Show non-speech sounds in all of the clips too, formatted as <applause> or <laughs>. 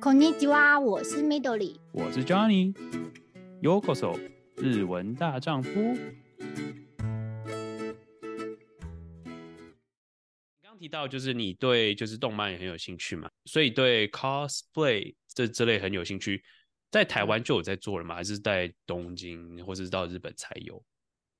こんにちは，我是 Midori，我是 Johnny。Yokoso，日文大丈夫。你刚提到就是你对就是动漫也很有兴趣嘛，所以对 cosplay 这这类很有兴趣，在台湾就有在做了吗？还是在东京或者是到日本才有？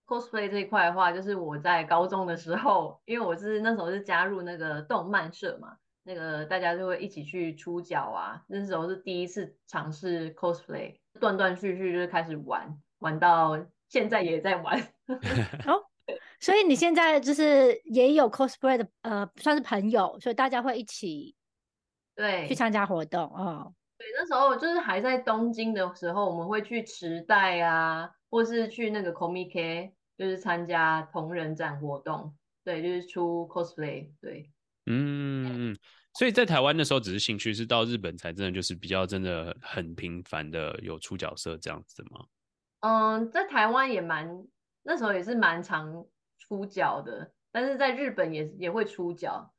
cosplay 这一块的话，就是我在高中的时候，因为我是那时候是加入那个动漫社嘛。 那个大家就会一起去出脚啊，那时候是第一次尝试 cosplay，断断续续就是开始玩，玩到现在也在玩。<laughs> 哦，所以你现在就是也有 cosplay 的呃，算是朋友，所以大家会一起对去参加活动哦。对，那时候就是还在东京的时候，我们会去池袋啊，或是去那个 Comic 就是参加同人展活动，对，就是出 cosplay，对，嗯。所以在台湾的时候只是兴趣，是到日本才真的就是比较真的很频繁的有出角色这样子吗？嗯，在台湾也蛮那时候也是蛮常出角的，但是在日本也也会出角，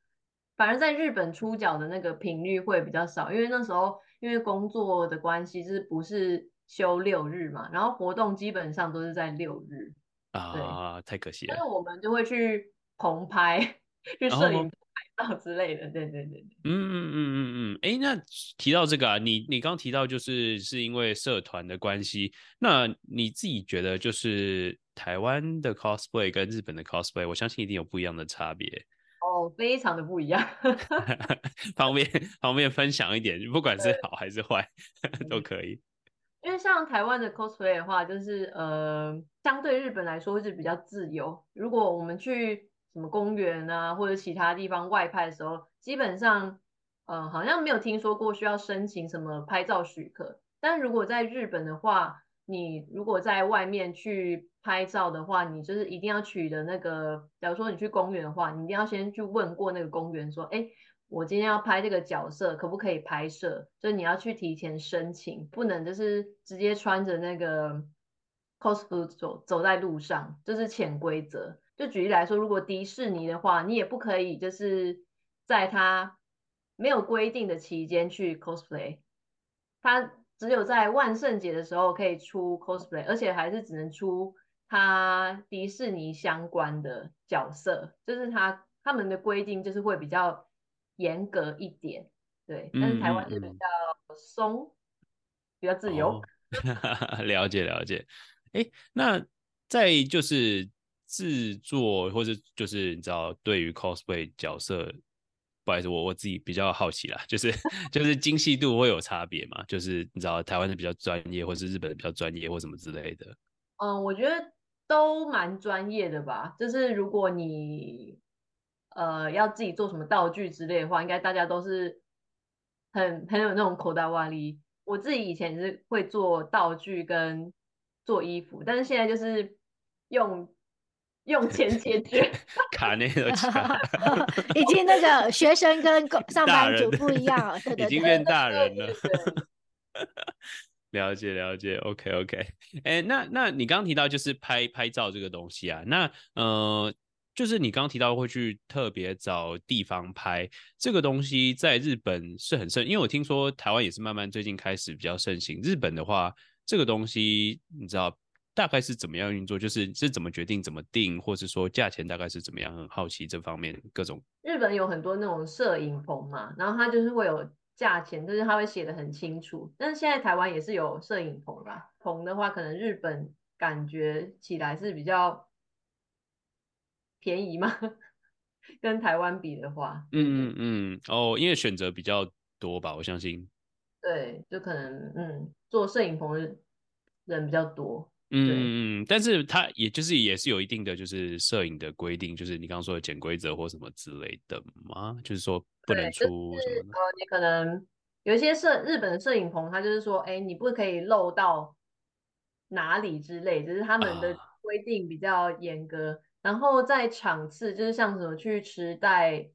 反而在日本出角的那个频率会比较少，因为那时候因为工作的关系，就是不是休六日嘛，然后活动基本上都是在六日啊，太可惜了。但是我们就会去棚拍，<laughs> 去摄影。<laughs> 之类的，对对对，嗯嗯嗯嗯嗯，哎、欸，那提到这个啊，你你刚提到就是是因为社团的关系，那你自己觉得就是台湾的 cosplay 跟日本的 cosplay，我相信一定有不一样的差别。哦，非常的不一样，<laughs> 方便方便分享一点，不管是好还是坏 <laughs> 都可以。因为像台湾的 cosplay 的话，就是呃，相对日本来说是比较自由。如果我们去什么公园啊，或者其他地方外拍的时候，基本上，呃，好像没有听说过需要申请什么拍照许可。但如果在日本的话，你如果在外面去拍照的话，你就是一定要取得那个，假如说你去公园的话，你一定要先去问过那个公园说，哎，我今天要拍这个角色，可不可以拍摄？所以你要去提前申请，不能就是直接穿着那个 cosplay 走走在路上，这，就是潜规则。就举例来说，如果迪士尼的话，你也不可以就是在它没有规定的期间去 cosplay，它只有在万圣节的时候可以出 cosplay，而且还是只能出它迪士尼相关的角色，就是它他们的规定就是会比较严格一点，对，但是台湾是比较松，嗯、比较自由。<laughs> 哦、了解了解，哎，那在就是。制作或者就是你知道，对于 cosplay 角色，不好意思，我我自己比较好奇啦，就是 <laughs> 就是精细度会有差别嘛？就是你知道台湾的比较专业，或是日本的比较专业，或什么之类的。嗯，我觉得都蛮专业的吧。就是如果你呃要自己做什么道具之类的话，应该大家都是很很有那种口袋瓦力。我自己以前是会做道具跟做衣服，但是现在就是用。用钱解决，<laughs> 卡内的卡，<laughs> 已经那个学生跟上班族不一样，<laughs> 对对对，已经变大人了。了解了解，OK OK。哎、欸，那那你刚刚提到就是拍拍照这个东西啊，那呃，就是你刚刚提到会去特别找地方拍这个东西，在日本是很盛，因为我听说台湾也是慢慢最近开始比较盛行。日本的话，这个东西你知道？大概是怎么样运作？就是是怎么决定、怎么定，或是说价钱大概是怎么样？很好奇这方面各种。日本有很多那种摄影棚嘛，然后它就是会有价钱，就是它会写的很清楚。但是现在台湾也是有摄影棚啦，棚的话可能日本感觉起来是比较便宜嘛，<laughs> 跟台湾比的话。嗯嗯嗯，哦，因为选择比较多吧，我相信。对，就可能嗯，做摄影棚的人比较多。嗯，但是它也就是也是有一定的就是摄影的规定，就是你刚刚说的潜规则或什么之类的吗？就是说不能出什么呃，你可能有一些摄日本的摄影棚，它就是说，哎，你不可以露到哪里之类，就是他们的规定比较严格。啊、然后在场次，就是像什么去池袋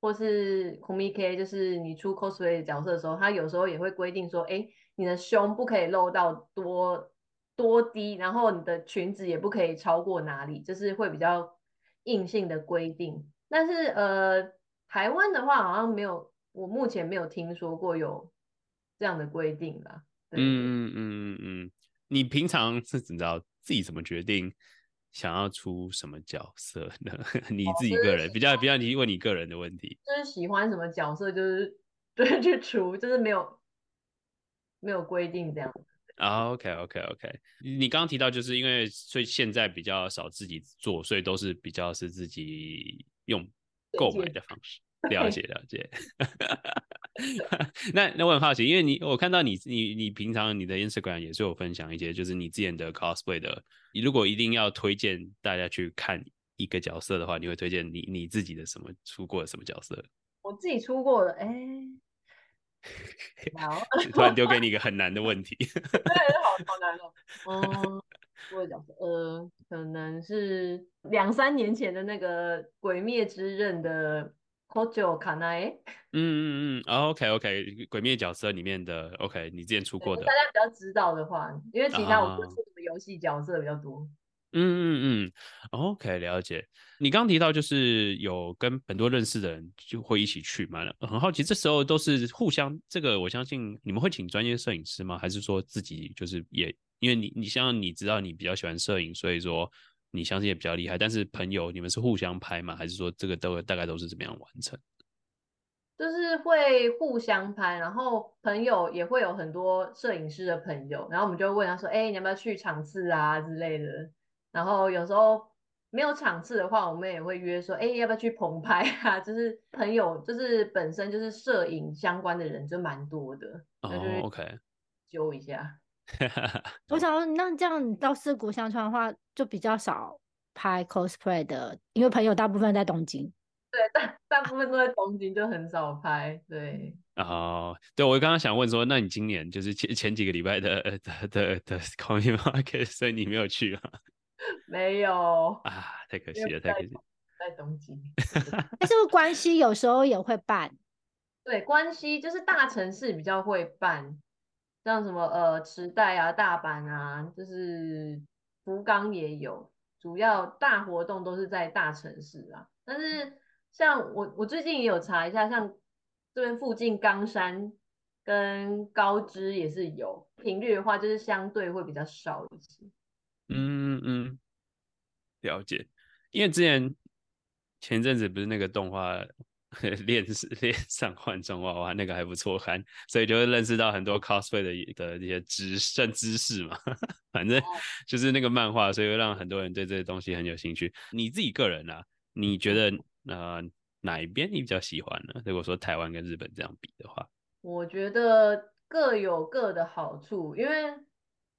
或是 Comic，就是你出 cosplay 的角色的时候，他有时候也会规定说，哎，你的胸不可以露到多。多低，然后你的裙子也不可以超过哪里，就是会比较硬性的规定。但是呃，台湾的话好像没有，我目前没有听说过有这样的规定啦。嗯嗯嗯嗯嗯，你平常是怎么知道自己怎么决定想要出什么角色呢？<laughs> 你自己个人、哦就是、比较比较，你问你个人的问题，就是喜欢什么角色，就是对 <laughs> 去出，就是没有没有规定这样子。啊、oh，OK OK OK，你刚刚提到就是因为所以现在比较少自己做，所以都是比较是自己用购买的方式。了解了解。<laughs> 那那我很好奇，因为你我看到你你你平常你的 Instagram 也是有分享一些，就是你之前的 cosplay 的。你如果一定要推荐大家去看一个角色的话，你会推荐你你自己的什么出过的什么角色？我自己出过的，哎、欸。<laughs> 突然丢给你一个很难的问题，<laughs> 对，好好难哦。嗯，我会讲，呃，可能是两三年前的那个《鬼灭之刃》的 Kojo Kanae。嗯嗯嗯，OK OK，《鬼灭》角色里面的 OK，你之前出过的，大家比较知道的话，因为其他我不出什么游戏角色比较多。嗯嗯嗯，OK，了解。你刚刚提到就是有跟很多认识的人就会一起去嘛，很好奇，这时候都是互相这个，我相信你们会请专业摄影师吗？还是说自己就是也因为你你像你知道你比较喜欢摄影，所以说你相信也比较厉害，但是朋友你们是互相拍吗？还是说这个都大概都是怎么样完成？就是会互相拍，然后朋友也会有很多摄影师的朋友，然后我们就问他说：“哎，你要不要去场次啊之类的？”然后有时候没有场次的话，我们也会约说，哎，要不要去棚拍啊？<laughs> 就是朋友，就是本身就是摄影相关的人就蛮多的。哦，OK，揪一下。<laughs> 我想说，那这样你到四国相川的话，就比较少拍 cosplay 的，因为朋友大部分在东京。对，大大部分都在东京，就很少拍。对。哦，对，我刚刚想问说，那你今年就是前前几个礼拜的的的的 Comic Market，所以你没有去啊？<laughs> 没有啊，太可惜了，太可惜了。在东京，<laughs> 但是关西有时候也会办。对，关西就是大城市比较会办，像什么呃池袋啊、大阪啊，就是福冈也有，主要大活动都是在大城市啊。但是像我，我最近也有查一下，像这边附近冈山跟高知也是有，频率的话就是相对会比较少一些。嗯嗯，了解。因为之前前阵子不是那个动画 <laughs> 恋恋上换装娃娃那个还不错看，所以就会认识到很多 cosplay 的的一些知算知识嘛。<laughs> 反正就是那个漫画，所以会让很多人对这些东西很有兴趣。你自己个人啊，你觉得呃哪一边你比较喜欢呢？如果说台湾跟日本这样比的话，我觉得各有各的好处，因为。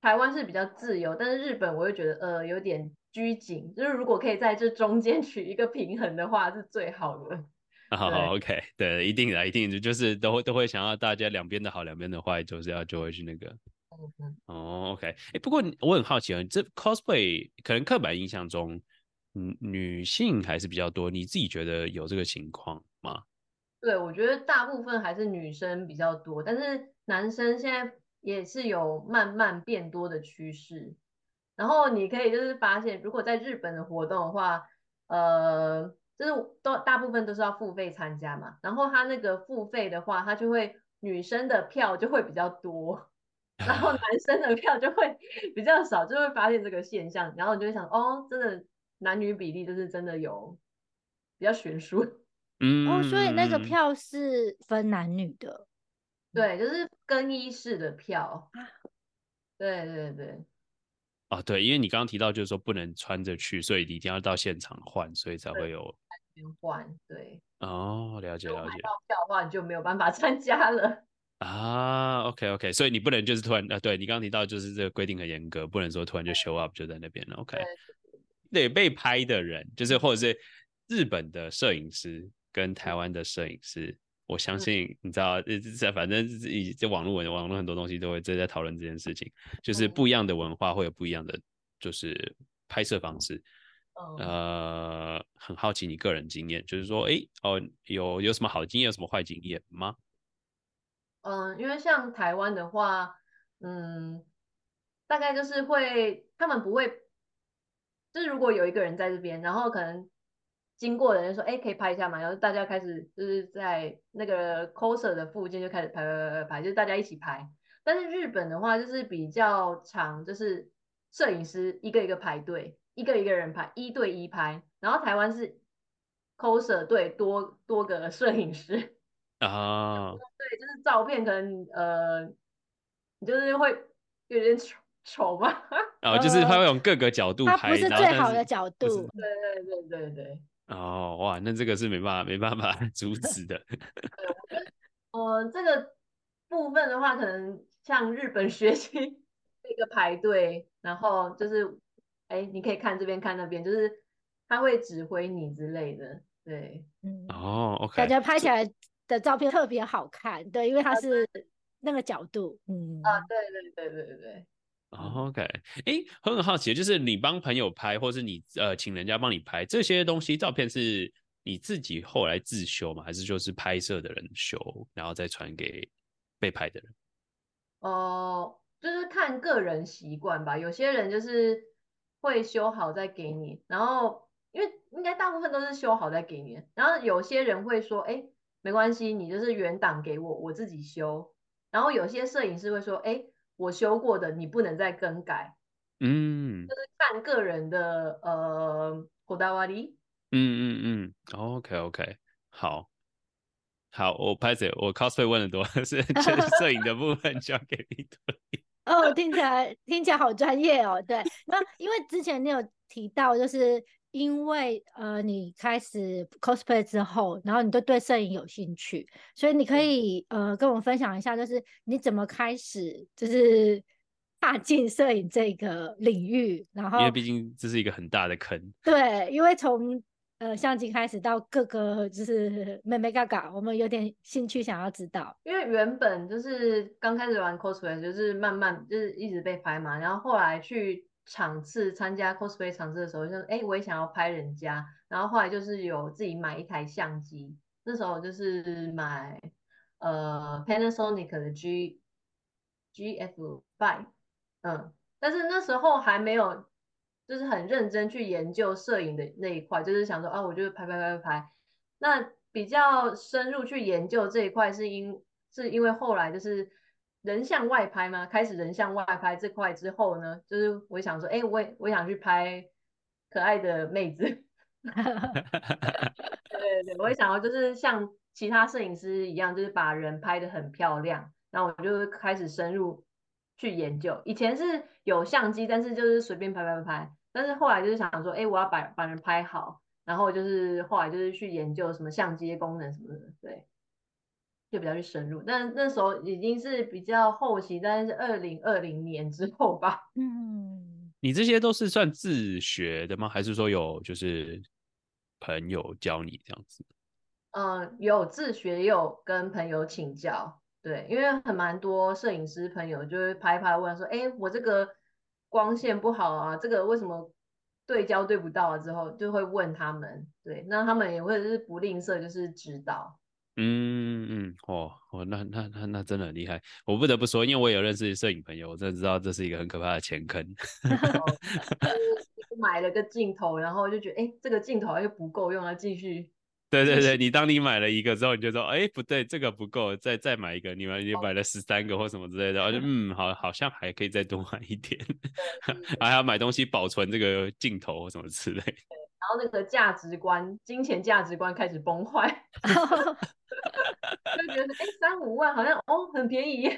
台湾是比较自由，但是日本我又觉得呃有点拘谨，就是如果可以在这中间 <laughs> 取一个平衡的话，是最好的。<laughs> 好好，OK，对，一定的，一定就是都会都会想要大家两边的好，两边的坏，就是要就会去那个。哦，OK，哎、欸，不过我很好奇啊，这 cosplay 可能刻板印象中，嗯，女性还是比较多，你自己觉得有这个情况吗？对，我觉得大部分还是女生比较多，但是男生现在。也是有慢慢变多的趋势，然后你可以就是发现，如果在日本的活动的话，呃，就是都大部分都是要付费参加嘛，然后他那个付费的话，他就会女生的票就会比较多，然后男 <laughs> 生的票就会比较少，就会发现这个现象，然后你就会想，哦，真的男女比例就是真的有比较悬殊，嗯，哦，所以那个票是分男女的。对，就是更衣室的票。对对对。哦，对，因为你刚刚提到就是说不能穿着去，所以你一定要到现场换，所以才会有换。对。哦，了解了解。买到票的话，你就没有办法 <laughs> 参加了。啊，OK OK，所以你不能就是突然啊，对你刚刚提到就是这个规定很严格，不能说突然就 show up 就在那边了。OK。对，被拍的人就是或者是日本的摄影师跟台湾的摄影师。我相信你知道，在反正以这网络文网络很多东西都会在在讨论这件事情，就是不一样的文化会有不一样的就是拍摄方式。呃，很好奇你个人经验，就是说，哎，哦，有有什么好的经验，有什么坏经验吗？嗯，因为像台湾的话，嗯，大概就是会他们不会，就是如果有一个人在这边，然后可能经过的人就说，哎，可以拍一下嘛，然后大家开始就是在那个 coser 的附近就开始拍拍拍拍，就是大家一起拍。但是日本的话就是比较长，就是摄影师一个一个排队，一个一个人拍，一对一拍。然后台湾是 coser 对多多个摄影师 <laughs> 啊，对，就是照片可能呃，你就是会有点丑丑吧？<laughs> 哦，就是他会用各个角度拍，它不是最好的角度。对对对对对。哦，哇，那这个是没办法没办法 <laughs> 阻止的。<laughs> 呃，这个部分的话，可能。像日本学习那个排队，然后就是，哎，你可以看这边看那边，就是他会指挥你之类的，对，嗯，哦，OK，感觉。拍起来的照片特别好看，对，因为它是那个角度，嗯，啊，对对对对对，OK，哎，很很好奇，就是你帮朋友拍，或是你呃请人家帮你拍这些东西，照片是你自己后来自修吗？还是就是拍摄的人修，然后再传给被拍的人？哦、呃，就是看个人习惯吧。有些人就是会修好再给你，然后因为应该大部分都是修好再给你。然后有些人会说，哎，没关系，你就是原档给我，我自己修。然后有些摄影师会说，哎，我修过的，你不能再更改。嗯，就是看个人的呃こだわり。嗯嗯嗯，OK OK，好。好，我拍谢，我 cosplay 问的多，<laughs> 是就是摄影的部分交给你。<laughs> 哦，听起来听起来好专业哦。对，那因为之前你有提到，就是 因为呃你开始 cosplay 之后，然后你就对摄影有兴趣，所以你可以呃跟我们分享一下，就是你怎么开始就是 <laughs> 踏进摄影这个领域，然后因为毕竟这是一个很大的坑。对，因为从呃，相机开始到各个就是妹妹嘎嘎，我们有点兴趣想要知道。因为原本就是刚开始玩 cosplay，就是慢慢就是一直被拍嘛，然后后来去场次参加 cosplay 场次的时候，就哎，我也想要拍人家，然后后来就是有自己买一台相机，那时候就是买呃 Panasonic 的 G GF Five，嗯，但是那时候还没有。就是很认真去研究摄影的那一块，就是想说啊，我就拍拍拍拍拍。那比较深入去研究这一块，是因是因为后来就是人像外拍嘛，开始人像外拍这块之后呢，就是我想说，哎、我也我想去拍可爱的妹子。<laughs> 对对对，我也想要就是像其他摄影师一样，就是把人拍得很漂亮。然后我就开始深入。去研究，以前是有相机，但是就是随便拍拍拍，但是后来就是想说，哎，我要把把人拍好，然后就是后来就是去研究什么相机的功能什么的，对，就比较去深入。但那时候已经是比较后期，但是二零二零年之后吧。嗯，你这些都是算自学的吗？还是说有就是朋友教你这样子？嗯，有自学，也有跟朋友请教。对，因为很蛮多摄影师朋友就会拍拍问说，哎，我这个光线不好啊，这个为什么对焦对不到啊？之后就会问他们，对，那他们也会是不吝啬，就是指导。嗯嗯，哦哦，那那那那真的很厉害，我不得不说，因为我也有认识摄影朋友，我真的知道这是一个很可怕的钱坑。<laughs> 买了个镜头，然后就觉得，哎，这个镜头又不够用了，继续。对对对，你当你买了一个之后，你就说，哎，不对，这个不够，再再买一个。你们你买了十三个或什么之类的，然后就嗯，好，好像还可以再多买一点，<laughs> 还要买东西保存这个镜头或什么之类。然后那个价值观，金钱价值观开始崩坏，<laughs> 就觉得哎，三五万好像哦很便宜。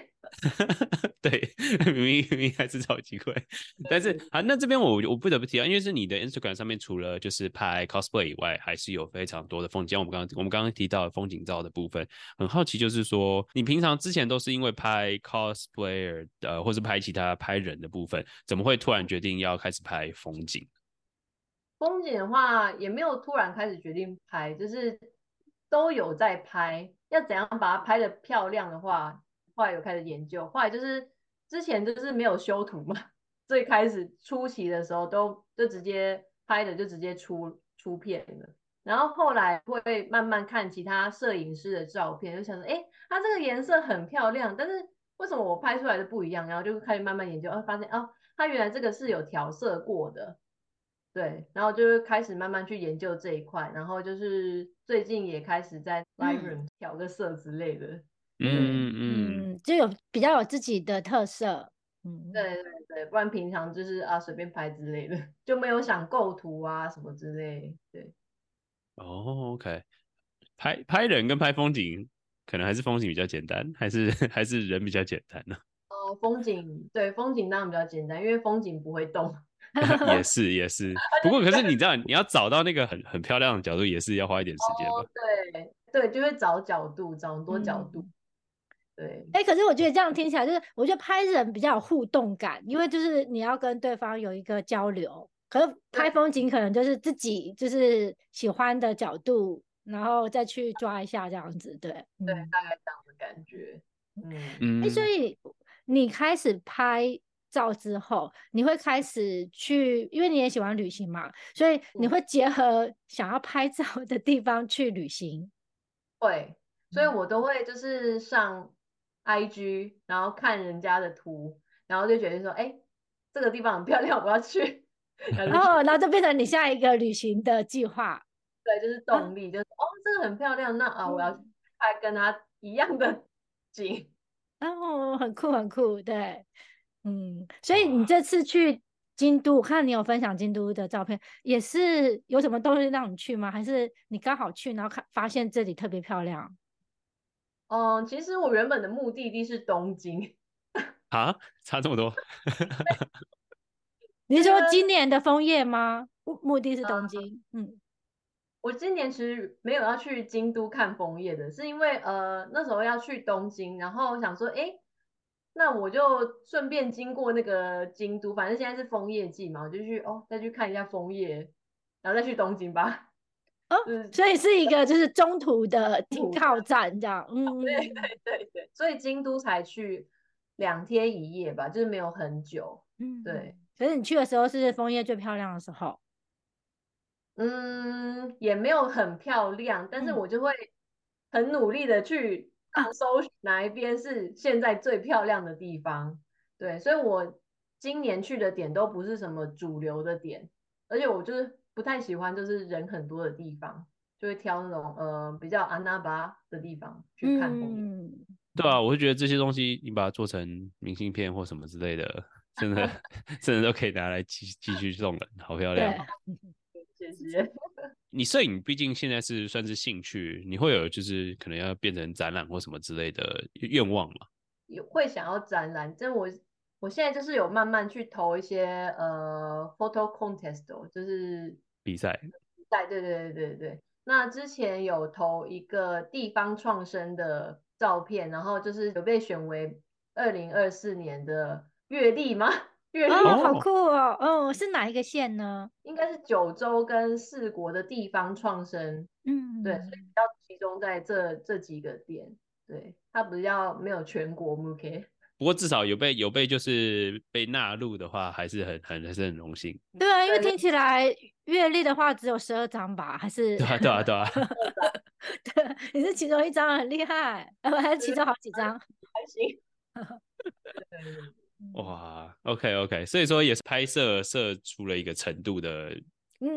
<laughs> 对，<laughs> 明明明明还是超级贵，但是啊，那这边我我不得不提啊，因为是你的 Instagram 上面除了就是拍 cosplay 以外，还是有非常多的风景。我们刚刚我们刚刚提到的风景照的部分，很好奇，就是说你平常之前都是因为拍 cosplayer 呃，或是拍其他拍人的部分，怎么会突然决定要开始拍风景？风景的话也没有突然开始决定拍，就是都有在拍。要怎样把它拍得漂亮的话，后来有开始研究。后来就是之前就是没有修图嘛，<laughs> 最开始初期的时候都就直接拍的就直接出出片了。然后后来会慢慢看其他摄影师的照片，就想说，哎，它这个颜色很漂亮，但是为什么我拍出来的不一样？然后就开始慢慢研究，哦，发现哦，它原来这个是有调色过的。对，然后就是开始慢慢去研究这一块，然后就是最近也开始在 Lightroom 调个色之类的，嗯嗯嗯，就有比较有自己的特色，嗯，对对对，不然平常就是啊随便拍之类的，<laughs> 就没有想构图啊什么之类，对。哦，OK，拍拍人跟拍风景，可能还是风景比较简单，还是 <laughs> 还是人比较简单呢？哦，风景对，风景当然比较简单，因为风景不会动。<laughs> <laughs> 也是也是，不过可是你知道，你要找到那个很很漂亮的角度，也是要花一点时间吧？哦、对对，就会找角度，找很多角度。嗯、对，哎、欸，可是我觉得这样听起来，就是我觉得拍人比较有互动感，因为就是你要跟对方有一个交流。可是拍风景可能就是自己就是喜欢的角度，然后再去抓一下这样子，对对，大概这样的感觉。嗯嗯，哎、欸，所以你开始拍。照之后，你会开始去，因为你也喜欢旅行嘛，所以你会结合想要拍照的地方去旅行。会，所以我都会就是上 IG，然后看人家的图，然后就觉得说，哎、欸，这个地方很漂亮，我要去。<laughs> 然后，然后就变成你下一个旅行的计划。对，就是动力，啊、就是哦，这个很漂亮，那啊，我要拍跟他一样的景。哦，很酷，很酷，对。嗯，所以你这次去京都，我看你有分享京都的照片，也是有什么东西让你去吗？还是你刚好去，然后看发现这里特别漂亮？嗯，其实我原本的目的地是东京。<laughs> 啊，差这么多？<laughs> 你是说今年的枫叶吗？目目的是东京。嗯，嗯，我今年其实没有要去京都看枫叶的，是因为呃那时候要去东京，然后想说，哎。那我就顺便经过那个京都，反正现在是枫叶季嘛，我就去哦，再去看一下枫叶，然后再去东京吧。哦，所以是一个就是中途的停靠站这样。嗯，对对对对，所以京都才去两天一夜吧，就是没有很久。嗯，对。可是你去的时候是枫叶最漂亮的时候。嗯，也没有很漂亮，但是我就会很努力的去。搜哪一边是现在最漂亮的地方？对，所以我今年去的点都不是什么主流的点，而且我就是不太喜欢就是人很多的地方，就会挑那种呃比较穴场的地方去看风景。嗯，<laughs> 对啊，我会觉得这些东西你把它做成明信片或什么之类的，真的 <laughs> 真的都可以拿来继继续送人，好漂亮。<laughs> 谢谢。你摄影毕竟现在是算是兴趣，你会有就是可能要变成展览或什么之类的愿望吗？也会想要展览，但我我现在就是有慢慢去投一些呃 photo contest，就是比赛比赛，对对对对对。那之前有投一个地方创生的照片，然后就是有被选为二零二四年的月历吗？哦，好酷哦！哦，是哪一个县呢？应该是九州跟四国的地方创生。嗯，对，所以比较集中在这这几个点。对，它比较没有全国 OK。不过至少有被有被就是被纳入的话，还是很很还是很荣幸。对啊，因为听起来月历的话只有十二张吧？还是？对啊，对啊，对啊。<laughs> 对，你是其中一张，很厉害。呃，<laughs> 还是其中好几张？<laughs> 还行。哇，OK OK，所以说也是拍摄摄出了一个程度的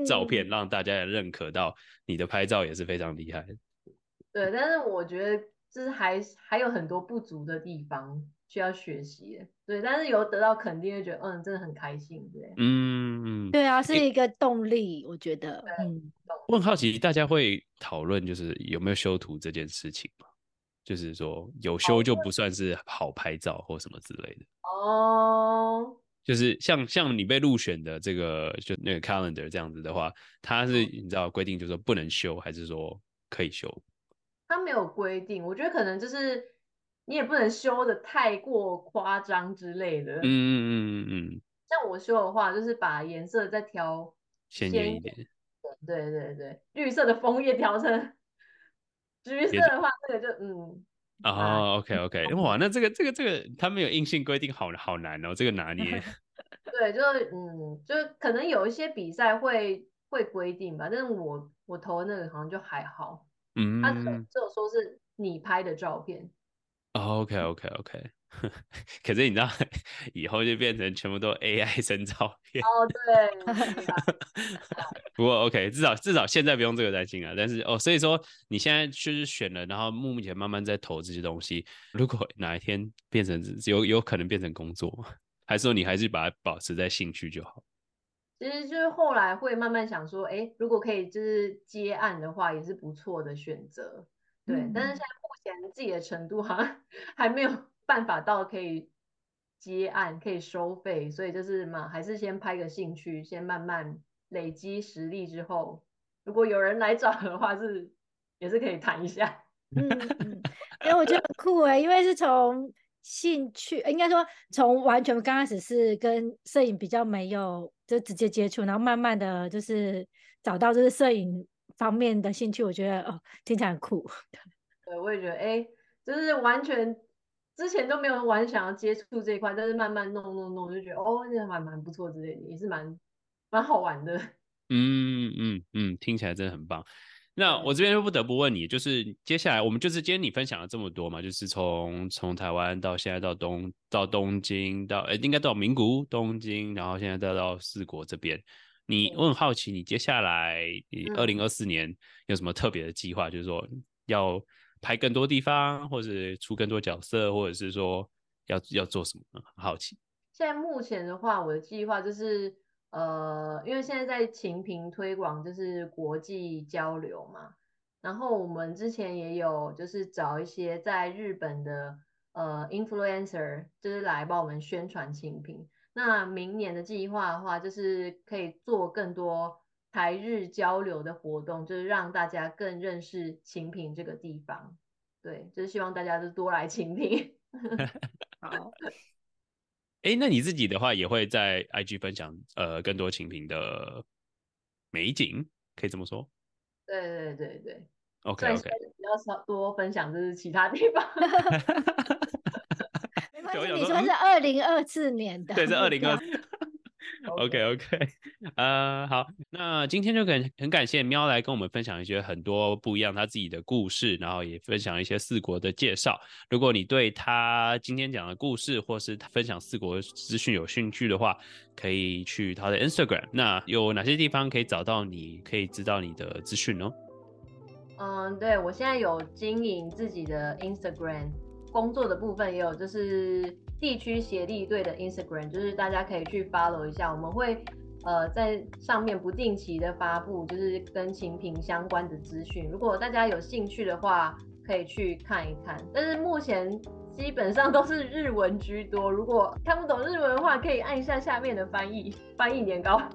照片，嗯、让大家也认可到你的拍照也是非常厉害。对，但是我觉得就是还还有很多不足的地方需要学习。对，但是有得到肯定，就觉得嗯，真的很开心。对，嗯嗯，对啊，是一个动力，欸、我觉得。嗯，我很好奇，大家会讨论就是有没有修图这件事情吗？就是说有修就不算是好拍照或什么之类的。哦，oh. 就是像像你被入选的这个就那个 calendar 这样子的话，它是你知道规定就是说不能修，还是说可以修？它没有规定，我觉得可能就是你也不能修的太过夸张之类的。嗯嗯嗯嗯嗯。像我修的话，就是把颜色再调鲜艳一点。对对对，绿色的枫叶调成 <laughs> 橘色的话，这个就嗯。哦、oh，OK OK，哇，那这个这个这个他们有硬性规定好，好好难哦，这个拿捏。<laughs> <laughs> 对，就嗯，就可能有一些比赛会会规定吧，但是我我投的那个好像就还好。嗯，他只有说是你拍的照片。Oh, OK OK OK，<laughs> 可是你知道，<laughs> 以后就变成全部都 AI 生照片。哦，对。<laughs> 不过 OK，至少至少现在不用这个担心啊。但是哦，所以说你现在就是选了，然后目前慢慢在投这些东西。如果哪一天变成有有可能变成工作，还是说你还是把它保持在兴趣就好？其实就是后来会慢慢想说，哎，如果可以就是接案的话，也是不错的选择。对，嗯、但是现在目前自己的程度好像还没有办法到可以接案、可以收费，所以就是嘛，还是先拍个兴趣，先慢慢累积实力之后，如果有人来找的话是，是也是可以谈一下。嗯嗯，哎，我觉得很酷哎，因为是从兴趣，应该说从完全刚开始是跟摄影比较没有就直接接触，然后慢慢的就是找到就是摄影。方面的兴趣，我觉得哦，听起来很酷。对，我也觉得，哎、欸，就是完全之前都没有玩想要接触这一块，但是慢慢弄弄弄，就觉得哦，这蛮蛮不错之类的，也是蛮蛮好玩的。<laughs> 嗯嗯嗯，听起来真的很棒。那我这边就不得不问你，就是接下来我们就是今天你分享了这么多嘛，就是从从台湾到现在到东到东京到哎、欸，应该到名古屋、东京，然后现在再到四国这边。你我很好奇，你接下来二零二四年有什么特别的计划？嗯、就是说要拍更多地方，或者出更多角色，或者是说要要做什么？很好奇。现在目前的话，我的计划就是呃，因为现在在情平推广就是国际交流嘛，然后我们之前也有就是找一些在日本的呃 influencer，就是来帮我们宣传情平。那明年的计划的话，就是可以做更多台日交流的活动，就是让大家更认识晴平这个地方。对，就是希望大家都多来晴平。<laughs> 好，哎、欸，那你自己的话也会在 IG 分享呃更多晴平的美景，可以这么说？对对对对。OK OK。比较少多分享就是其他地方。<laughs> <laughs> 你说是二零二四年的，对，是二零二四。OK OK，呃，好，那今天就很很感谢喵来跟我们分享一些很多不一样他自己的故事，然后也分享一些四国的介绍。如果你对他今天讲的故事或是分享四国资讯有兴趣的话，可以去他的 Instagram。那有哪些地方可以找到你，可以知道你的资讯呢？嗯，对，我现在有经营自己的 Instagram。工作的部分也有，就是地区协力队的 Instagram，就是大家可以去 follow 一下，我们会呃在上面不定期的发布，就是跟晴平相关的资讯。如果大家有兴趣的话，可以去看一看。但是目前基本上都是日文居多，如果看不懂日文的话，可以按一下下面的翻译，翻译年糕。<laughs>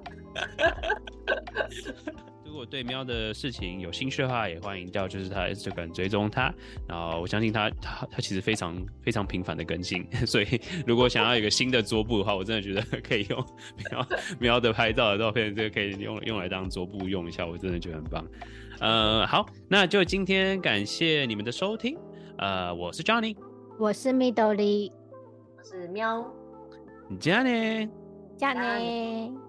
如果对喵的事情有兴趣的话，也欢迎到就是他 Instagram 追踪他。然后我相信他他他其实非常非常频繁的更新，<laughs> 所以如果想要有一个新的桌布的话，我真的觉得可以用喵 <laughs> 喵的拍照的照片，这个可以用用来当桌布用一下，我真的觉得很棒。呃，好，那就今天感谢你们的收听。呃，我是 Johnny，我是 Midori，我是喵，加呢，加呢。